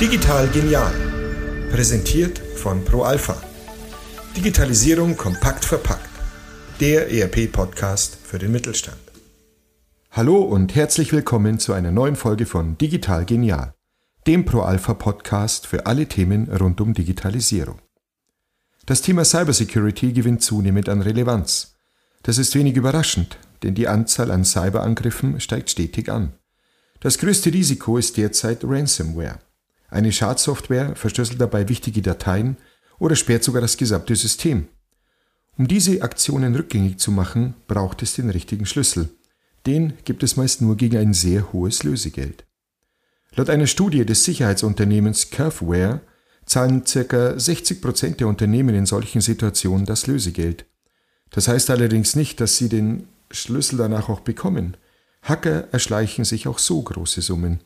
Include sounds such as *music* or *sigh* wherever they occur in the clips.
Digital genial. Präsentiert von ProAlpha. Digitalisierung kompakt verpackt. Der ERP-Podcast für den Mittelstand. Hallo und herzlich willkommen zu einer neuen Folge von Digital genial, dem ProAlpha-Podcast für alle Themen rund um Digitalisierung. Das Thema Cybersecurity gewinnt zunehmend an Relevanz. Das ist wenig überraschend, denn die Anzahl an Cyberangriffen steigt stetig an. Das größte Risiko ist derzeit Ransomware. Eine Schadsoftware verschlüsselt dabei wichtige Dateien oder sperrt sogar das gesamte System. Um diese Aktionen rückgängig zu machen, braucht es den richtigen Schlüssel. Den gibt es meist nur gegen ein sehr hohes Lösegeld. Laut einer Studie des Sicherheitsunternehmens Curveware zahlen ca. 60% der Unternehmen in solchen Situationen das Lösegeld. Das heißt allerdings nicht, dass sie den Schlüssel danach auch bekommen. Hacker erschleichen sich auch so große Summen.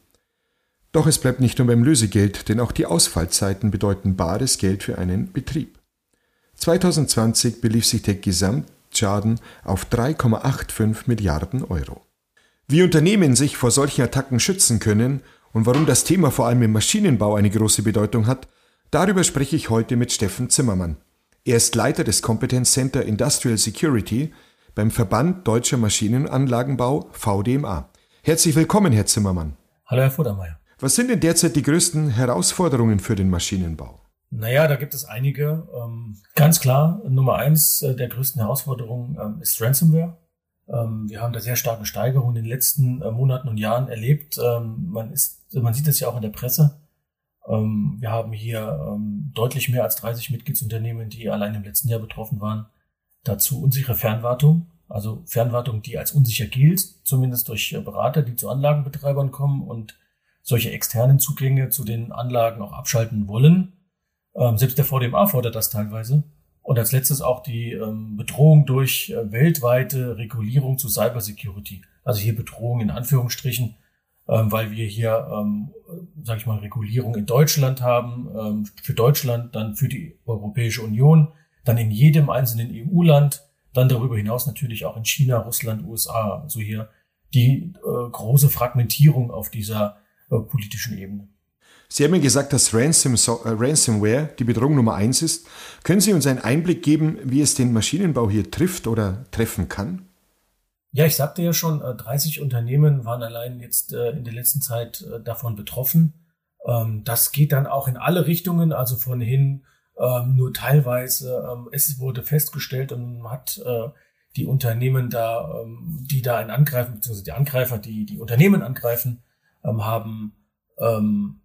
Doch es bleibt nicht nur beim Lösegeld, denn auch die Ausfallzeiten bedeuten bares Geld für einen Betrieb. 2020 belief sich der Gesamtschaden auf 3,85 Milliarden Euro. Wie Unternehmen sich vor solchen Attacken schützen können und warum das Thema vor allem im Maschinenbau eine große Bedeutung hat, darüber spreche ich heute mit Steffen Zimmermann. Er ist Leiter des Competence Center Industrial Security beim Verband Deutscher Maschinenanlagenbau VDMA. Herzlich willkommen, Herr Zimmermann. Hallo, Herr Futtermeier. Was sind denn derzeit die größten Herausforderungen für den Maschinenbau? Naja, da gibt es einige. Ähm, ganz klar, Nummer eins äh, der größten Herausforderungen ähm, ist Ransomware. Ähm, wir haben da sehr starke Steigerungen in den letzten äh, Monaten und Jahren erlebt. man, ist, man sieht es ja auch in der Presse. wir haben hier deutlich mehr als 30 Mitgliedsunternehmen, die allein im letzten Jahr betroffen waren. Dazu unsichere Fernwartung, also Fernwartung, die als unsicher gilt, zumindest durch äh, Berater, die zu Anlagenbetreibern kommen und solche externen Zugänge zu den Anlagen auch abschalten wollen. Ähm, selbst der VDMA fordert das teilweise. Und als letztes auch die ähm, Bedrohung durch äh, weltweite Regulierung zu Cybersecurity. Also hier Bedrohung in Anführungsstrichen, ähm, weil wir hier, ähm, sage ich mal, Regulierung in Deutschland haben, ähm, für Deutschland, dann für die Europäische Union, dann in jedem einzelnen EU-Land, dann darüber hinaus natürlich auch in China, Russland, USA. Also hier die äh, große Fragmentierung auf dieser äh, politischen Ebene. Sie haben ja gesagt, dass Ransom, äh, Ransomware die Bedrohung Nummer eins ist. Können Sie uns einen Einblick geben, wie es den Maschinenbau hier trifft oder treffen kann? Ja, ich sagte ja schon, 30 äh, Unternehmen waren allein jetzt in der letzten Zeit davon betroffen. Ähm, das geht dann auch in alle Richtungen, also von hin ähm, nur teilweise. Ähm, es wurde festgestellt und man hat die Unternehmen da, die da einen angreifen, beziehungsweise die Angreifer, die die Unternehmen angreifen, ähm, haben, ähm,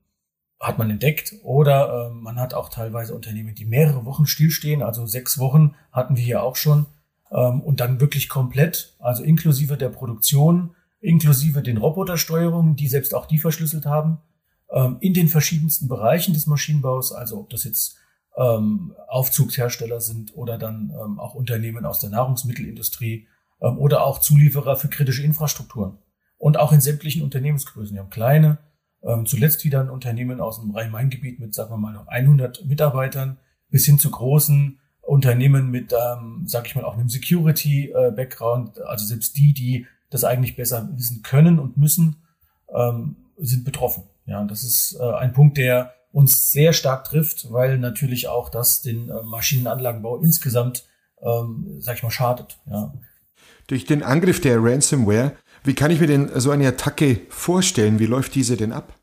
hat man entdeckt. Oder ähm, man hat auch teilweise Unternehmen, die mehrere Wochen stillstehen, also sechs Wochen hatten wir hier auch schon. Ähm, und dann wirklich komplett, also inklusive der Produktion, inklusive den Robotersteuerungen, die selbst auch die verschlüsselt haben, ähm, in den verschiedensten Bereichen des Maschinenbaus, also ob das jetzt ähm, Aufzugshersteller sind oder dann ähm, auch Unternehmen aus der Nahrungsmittelindustrie ähm, oder auch Zulieferer für kritische Infrastrukturen und auch in sämtlichen Unternehmensgrößen. Wir haben kleine, ähm, zuletzt wieder ein Unternehmen aus dem Rhein-Main-Gebiet mit, sagen wir mal, noch 100 Mitarbeitern bis hin zu großen Unternehmen mit, ähm, sage ich mal, auch einem Security-Background. also selbst die, die das eigentlich besser wissen können und müssen, ähm, sind betroffen. Ja, das ist äh, ein Punkt, der uns sehr stark trifft, weil natürlich auch das den äh, Maschinenanlagenbau insgesamt, ähm, sag ich mal, schadet. Ja. Durch den Angriff der Ransomware wie kann ich mir denn so eine Attacke vorstellen? Wie läuft diese denn ab?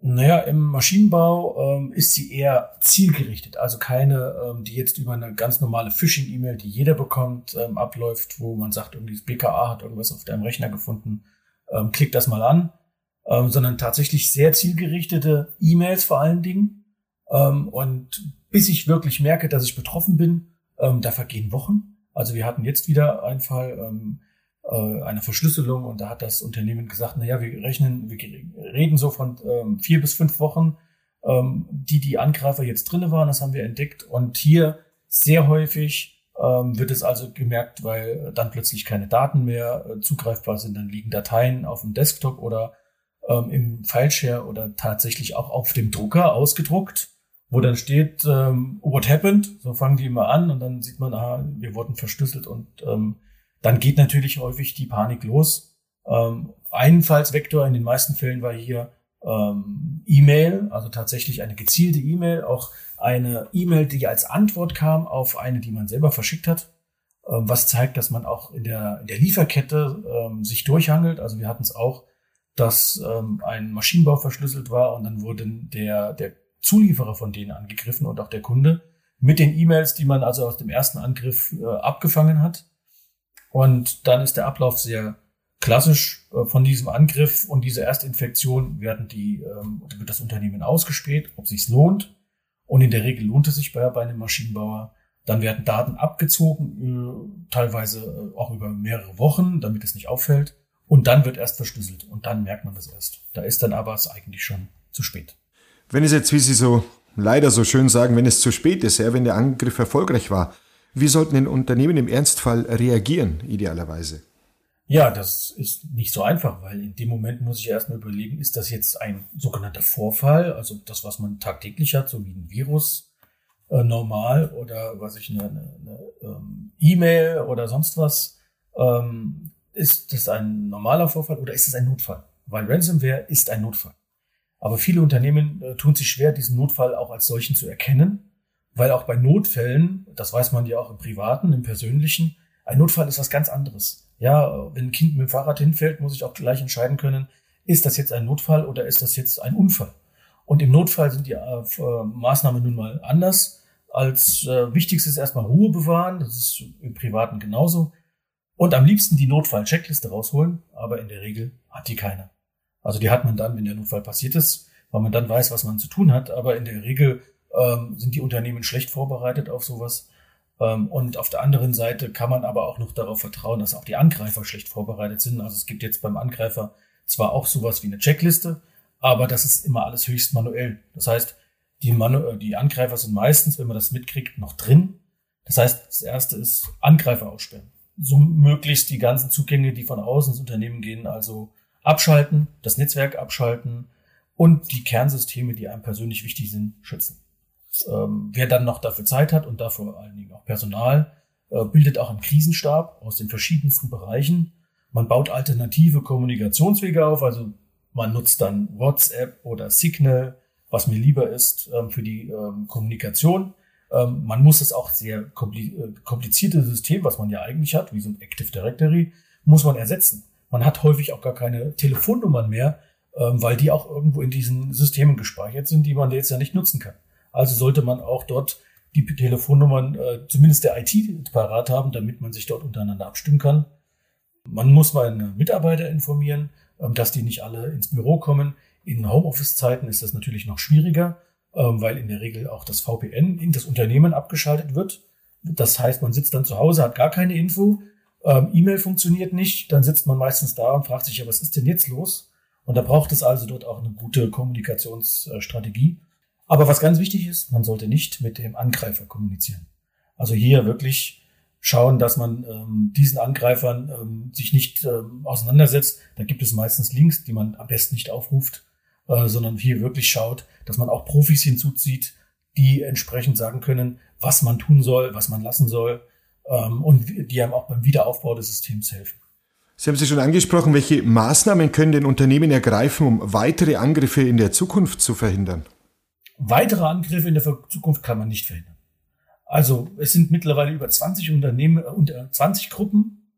Naja, im Maschinenbau ähm, ist sie eher zielgerichtet, also keine, ähm, die jetzt über eine ganz normale Phishing-E-Mail, die jeder bekommt, ähm, abläuft, wo man sagt, irgendwie das BKA hat irgendwas auf deinem Rechner gefunden, ähm, klick das mal an, ähm, sondern tatsächlich sehr zielgerichtete E-Mails vor allen Dingen. Ähm, und bis ich wirklich merke, dass ich betroffen bin, ähm, da vergehen Wochen. Also wir hatten jetzt wieder einen Fall, ähm, äh, eine Verschlüsselung und da hat das Unternehmen gesagt, na ja, wir rechnen, wir reden so von ähm, vier bis fünf Wochen, ähm, die die Angreifer jetzt drinne waren, das haben wir entdeckt und hier sehr häufig ähm, wird es also gemerkt, weil dann plötzlich keine Daten mehr äh, zugreifbar sind, dann liegen Dateien auf dem Desktop oder ähm, im Fileshare oder tatsächlich auch auf dem Drucker ausgedruckt, wo dann steht, ähm, what happened? So fangen die immer an und dann sieht man, ah, wir wurden verschlüsselt und ähm, dann geht natürlich häufig die Panik los. Ähm, Einfallsvektor in den meisten Fällen war hier ähm, E-Mail, also tatsächlich eine gezielte E-Mail, auch eine E-Mail, die als Antwort kam auf eine, die man selber verschickt hat, ähm, was zeigt, dass man auch in der, in der Lieferkette ähm, sich durchhangelt. Also wir hatten es auch, dass ähm, ein Maschinenbau verschlüsselt war und dann wurde der, der Zulieferer von denen angegriffen und auch der Kunde mit den E-Mails, die man also aus dem ersten Angriff äh, abgefangen hat. Und dann ist der Ablauf sehr klassisch äh, von diesem Angriff und dieser Erstinfektion werden die, ähm, wird das Unternehmen ausgespäht, ob sich's lohnt. Und in der Regel lohnt es sich bei, bei einem Maschinenbauer. Dann werden Daten abgezogen, äh, teilweise äh, auch über mehrere Wochen, damit es nicht auffällt. Und dann wird erst verschlüsselt. Und dann merkt man das erst. Da ist dann aber es eigentlich schon zu spät. Wenn es jetzt, wie Sie so leider so schön sagen, wenn es zu spät ist, ja, wenn der Angriff erfolgreich war, wie sollten denn Unternehmen im Ernstfall reagieren, idealerweise? Ja, das ist nicht so einfach, weil in dem Moment muss ich erstmal überlegen, ist das jetzt ein sogenannter Vorfall, also das, was man tagtäglich hat, so wie ein Virus, äh, normal oder was ich eine, eine, eine ähm, E-Mail oder sonst was. Ähm, ist das ein normaler Vorfall oder ist es ein Notfall? Weil Ransomware ist ein Notfall. Aber viele Unternehmen äh, tun sich schwer, diesen Notfall auch als solchen zu erkennen, weil auch bei Notfällen, das weiß man ja auch im Privaten, im Persönlichen, ein Notfall ist was ganz anderes. Ja, wenn ein Kind mit dem Fahrrad hinfällt, muss ich auch gleich entscheiden können, ist das jetzt ein Notfall oder ist das jetzt ein Unfall? Und im Notfall sind die äh, Maßnahmen nun mal anders. Als äh, wichtigstes erstmal Ruhe bewahren, das ist im Privaten genauso. Und am liebsten die Notfall-Checkliste rausholen, aber in der Regel hat die keiner. Also die hat man dann, wenn der Notfall passiert ist, weil man dann weiß, was man zu tun hat. Aber in der Regel ähm, sind die Unternehmen schlecht vorbereitet auf sowas. Ähm, und auf der anderen Seite kann man aber auch noch darauf vertrauen, dass auch die Angreifer schlecht vorbereitet sind. Also es gibt jetzt beim Angreifer zwar auch sowas wie eine Checkliste, aber das ist immer alles höchst manuell. Das heißt, die, Manu äh, die Angreifer sind meistens, wenn man das mitkriegt, noch drin. Das heißt, das erste ist Angreifer aussperren. So möglichst die ganzen Zugänge, die von außen ins Unternehmen gehen, also abschalten, das Netzwerk abschalten und die Kernsysteme, die einem persönlich wichtig sind, schützen. Ähm, wer dann noch dafür Zeit hat und dafür vor allen Dingen auch Personal, äh, bildet auch einen Krisenstab aus den verschiedensten Bereichen. Man baut alternative Kommunikationswege auf, also man nutzt dann WhatsApp oder Signal, was mir lieber ist ähm, für die ähm, Kommunikation. Ähm, man muss es auch sehr äh, komplizierte System, was man ja eigentlich hat, wie so ein Active Directory, muss man ersetzen. Man hat häufig auch gar keine Telefonnummern mehr, ähm, weil die auch irgendwo in diesen Systemen gespeichert sind, die man jetzt ja nicht nutzen kann. Also sollte man auch dort die Telefonnummern äh, zumindest der IT parat haben, damit man sich dort untereinander abstimmen kann. Man muss meine Mitarbeiter informieren, ähm, dass die nicht alle ins Büro kommen. In Homeoffice-Zeiten ist das natürlich noch schwieriger, weil in der Regel auch das VPN in das Unternehmen abgeschaltet wird. Das heißt, man sitzt dann zu Hause, hat gar keine Info, ähm, E-Mail funktioniert nicht, dann sitzt man meistens da und fragt sich, ja, was ist denn jetzt los? Und da braucht es also dort auch eine gute Kommunikationsstrategie. Aber was ganz wichtig ist, man sollte nicht mit dem Angreifer kommunizieren. Also hier wirklich schauen, dass man ähm, diesen Angreifern ähm, sich nicht ähm, auseinandersetzt. Da gibt es meistens Links, die man am besten nicht aufruft, äh, sondern hier wirklich schaut, dass man auch Profis hinzuzieht, die entsprechend sagen können, was man tun soll, was man lassen soll ähm, und die einem auch beim Wiederaufbau des Systems helfen. Sie haben sie schon angesprochen, welche Maßnahmen können denn Unternehmen ergreifen, um weitere Angriffe in der Zukunft zu verhindern? Weitere Angriffe in der Zukunft kann man nicht verhindern. Also es sind mittlerweile über 20 Unternehmen und äh, 20 Gruppen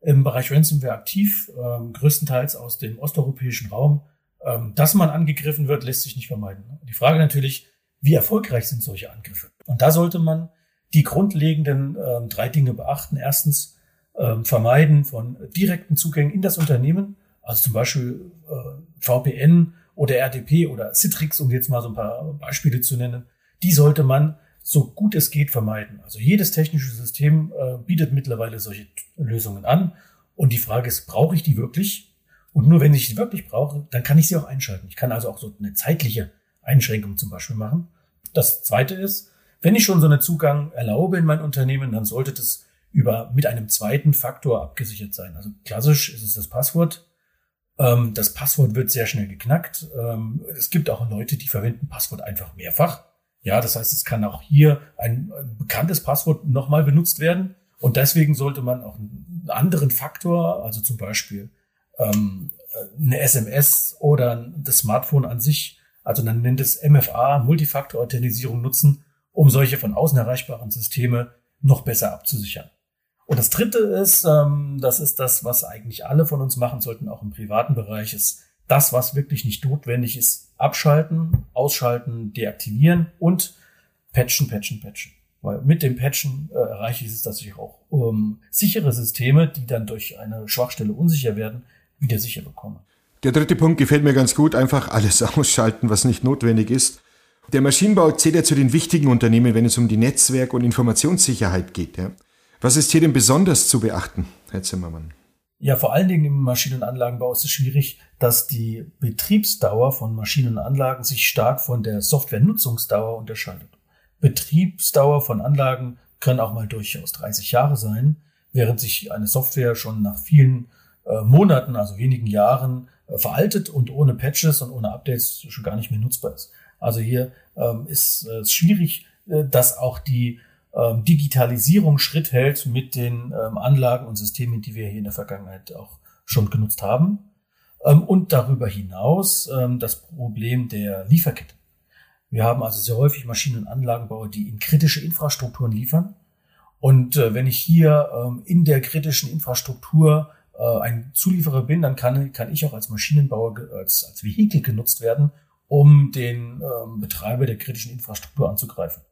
im Bereich Ransomware aktiv, ähm, größtenteils aus dem osteuropäischen Raum. Ähm, dass man angegriffen wird, lässt sich nicht vermeiden. Die Frage natürlich, wie erfolgreich sind solche Angriffe? Und da sollte man die grundlegenden ähm, drei Dinge beachten. Erstens ähm, vermeiden von direkten Zugängen in das Unternehmen, also zum Beispiel äh, VPN oder RDP oder Citrix, um jetzt mal so ein paar Beispiele zu nennen. Die sollte man so gut es geht vermeiden. Also jedes technische System äh, bietet mittlerweile solche Lösungen an. Und die Frage ist, brauche ich die wirklich? Und nur wenn ich sie wirklich brauche, dann kann ich sie auch einschalten. Ich kann also auch so eine zeitliche Einschränkung zum Beispiel machen. Das zweite ist, wenn ich schon so einen Zugang erlaube in mein Unternehmen, dann sollte das über, mit einem zweiten Faktor abgesichert sein. Also klassisch ist es das Passwort. Ähm, das Passwort wird sehr schnell geknackt. Ähm, es gibt auch Leute, die verwenden Passwort einfach mehrfach. Ja, das heißt, es kann auch hier ein, ein bekanntes Passwort nochmal benutzt werden. Und deswegen sollte man auch einen anderen Faktor, also zum Beispiel ähm, eine SMS oder das Smartphone an sich, also man nennt es MFA, Multifaktor-Authentisierung nutzen, um solche von außen erreichbaren Systeme noch besser abzusichern. Und das Dritte ist, ähm, das ist das, was eigentlich alle von uns machen sollten, auch im privaten Bereich, ist das, was wirklich nicht notwendig ist, abschalten, ausschalten, deaktivieren und patchen, patchen, patchen. Weil mit dem Patchen äh, erreiche ich es, dass ich auch ähm, sichere Systeme, die dann durch eine Schwachstelle unsicher werden, wieder sicher bekomme. Der dritte Punkt gefällt mir ganz gut, einfach alles *laughs* ausschalten, was nicht notwendig ist. Der Maschinenbau zählt ja zu den wichtigen Unternehmen, wenn es um die Netzwerk- und Informationssicherheit geht. Ja. Was ist hier denn besonders zu beachten, Herr Zimmermann? Ja, vor allen Dingen im Maschinen- und Anlagenbau ist es schwierig, dass die Betriebsdauer von Maschinen und Anlagen sich stark von der Softwarenutzungsdauer unterscheidet. Betriebsdauer von Anlagen können auch mal durchaus 30 Jahre sein, während sich eine Software schon nach vielen Monaten, also wenigen Jahren, äh, veraltet und ohne Patches und ohne Updates schon gar nicht mehr nutzbar ist. Also hier ähm, ist es äh, schwierig, äh, dass auch die ähm, Digitalisierung Schritt hält mit den ähm, Anlagen und Systemen, die wir hier in der Vergangenheit auch schon genutzt haben. Ähm, und darüber hinaus ähm, das Problem der Lieferkette. Wir haben also sehr häufig Maschinen- und Anlagenbauer, die in kritische Infrastrukturen liefern. Und äh, wenn ich hier ähm, in der kritischen Infrastruktur äh, ein Zulieferer bin, dann kann, kann ich auch als Maschinenbauer als, als Vehikel genutzt werden, um den ähm, Betreiber der kritischen Infrastruktur anzugreifen.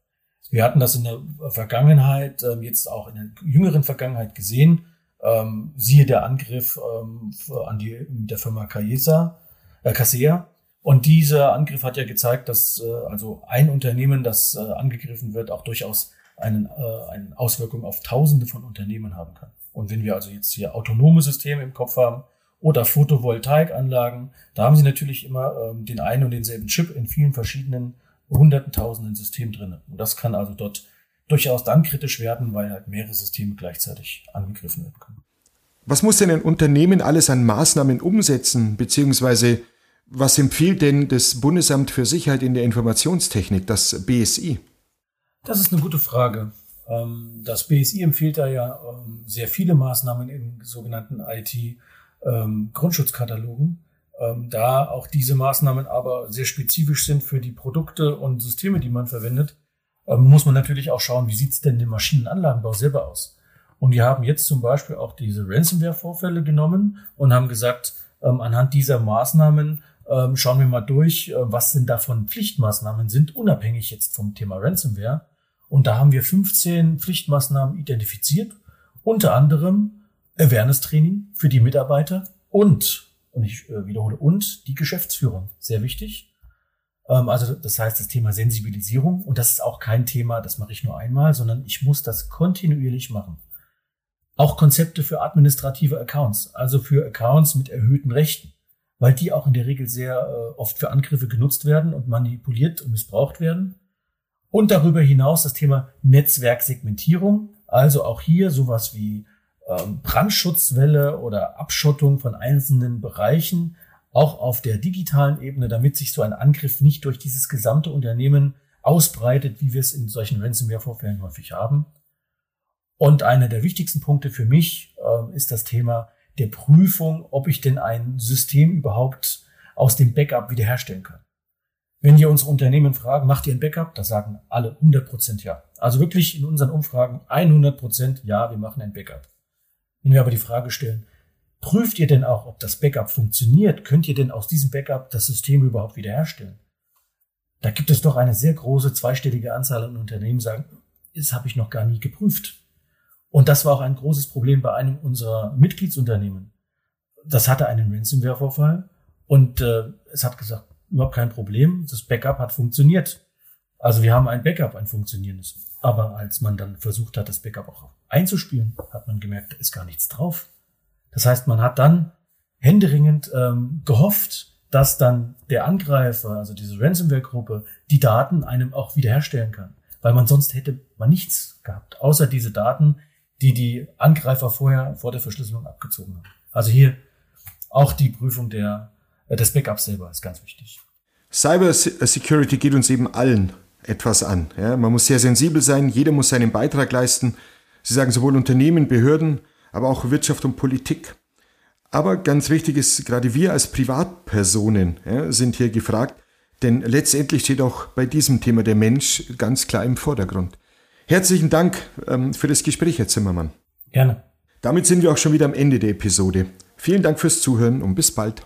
Wir hatten das in der Vergangenheit, ähm, jetzt auch in der jüngeren Vergangenheit gesehen. Ähm, siehe der Angriff ähm, an die mit der Firma Cayesa, äh, Casea. Und dieser Angriff hat ja gezeigt, dass äh, also ein Unternehmen, das äh, angegriffen wird, auch durchaus einen, äh, eine Auswirkung auf Tausende von Unternehmen haben kann. Und wenn wir also jetzt hier autonome Systeme im Kopf haben oder Photovoltaikanlagen, da haben Sie natürlich immer ähm, den einen und denselben Chip in vielen verschiedenen hunderten, tausenden Systemen drin. Und das kann also dort durchaus dann kritisch werden, weil halt mehrere Systeme gleichzeitig angegriffen werden können. Was muss denn ein Unternehmen alles an Maßnahmen umsetzen, beziehungsweise was empfiehlt denn das Bundesamt für Sicherheit in der Informationstechnik, das BSI? Das ist eine gute Frage. Ähm, das BSI empfiehlt da ja ähm, sehr viele Maßnahmen in sogenannten IT-Grundschutzkatalogen. Ähm, da auch diese Maßnahmen aber sehr spezifisch sind für die Produkte und Systeme, die man verwendet, muss man natürlich auch schauen, wie sieht es denn im Maschinenanlagenbau selber aus. Und die haben jetzt zum Beispiel auch diese Ransomware-Vorfälle genommen und haben gesagt, anhand dieser Maßnahmen schauen wir mal durch, äh, was denn davon Pflichtmaßnahmen sind, unabhängig jetzt vom Thema Ransomware. Und da haben wir 15 Pflichtmaßnahmen identifiziert, unter anderem Awareness-Training für die Mitarbeiter und und ich äh, wiederhole, und die Geschäftsführung. Sehr wichtig. Ähm, also das heißt das Thema Sensibilisierung. Und das ist auch kein Thema, das mache ich nur einmal, sondern ich muss das kontinuierlich machen. Auch Konzepte für administrative Accounts, also für Accounts mit erhöhten Rechten, weil die auch in der Regel sehr äh, oft für Angriffe genutzt werden und manipuliert und missbraucht werden. Und darüber hinaus das Thema Netzwerksegmentierung, also auch hier sowas wie ähm, Brandschutzwelle oder Abschottung von einzelnen Bereichen, auch auf der digitalen Ebene, damit sich so ein Angriff nicht durch dieses gesamte Unternehmen ausbreitet, wie wir es in solchen Ransomware-Vorfällen häufig haben. Und einer der wichtigsten Punkte für mich äh, ist das Thema der Prüfung, ob ich denn ein System überhaupt aus dem Backup wiederherstellen kann. Wenn wir unsere Unternehmen fragen, macht ihr ein Backup? Da sagen alle 100% ja. Also wirklich in unseren Umfragen 100% ja, wir machen ein Backup. Wenn wir aber die Frage stellen, prüft ihr denn auch, ob das Backup funktioniert? Könnt ihr denn aus diesem Backup das System überhaupt wiederherstellen? Da gibt es doch eine sehr große zweistellige Anzahl an Unternehmen, sagen, das habe ich noch gar nie geprüft. Und das war auch ein großes Problem bei einem unserer Mitgliedsunternehmen. Das hatte einen Ransomware-Vorfall und äh, es hat gesagt, überhaupt kein Problem, das Backup hat funktioniert. Also wir haben ein Backup, ein funktionierendes. Aber als man dann versucht hat, das Backup auch einzuspielen, hat man gemerkt, da ist gar nichts drauf. Das heißt, man hat dann händeringend ähm, gehofft, dass dann der Angreifer, also diese Ransomware-Gruppe, die Daten einem auch wiederherstellen kann. Weil man sonst hätte man nichts gehabt, außer diese Daten, die die Angreifer vorher vor der Verschlüsselung abgezogen haben. Also hier auch die Prüfung der, äh, des Backups selber ist ganz wichtig. Cyber Security geht uns eben allen etwas an. Ja, man muss sehr sensibel sein, jeder muss seinen Beitrag leisten. Sie sagen sowohl Unternehmen, Behörden, aber auch Wirtschaft und Politik. Aber ganz wichtig ist, gerade wir als Privatpersonen ja, sind hier gefragt, denn letztendlich steht auch bei diesem Thema der Mensch ganz klar im Vordergrund. Herzlichen Dank ähm, für das Gespräch, Herr Zimmermann. Gerne. Damit sind wir auch schon wieder am Ende der Episode. Vielen Dank fürs Zuhören und bis bald.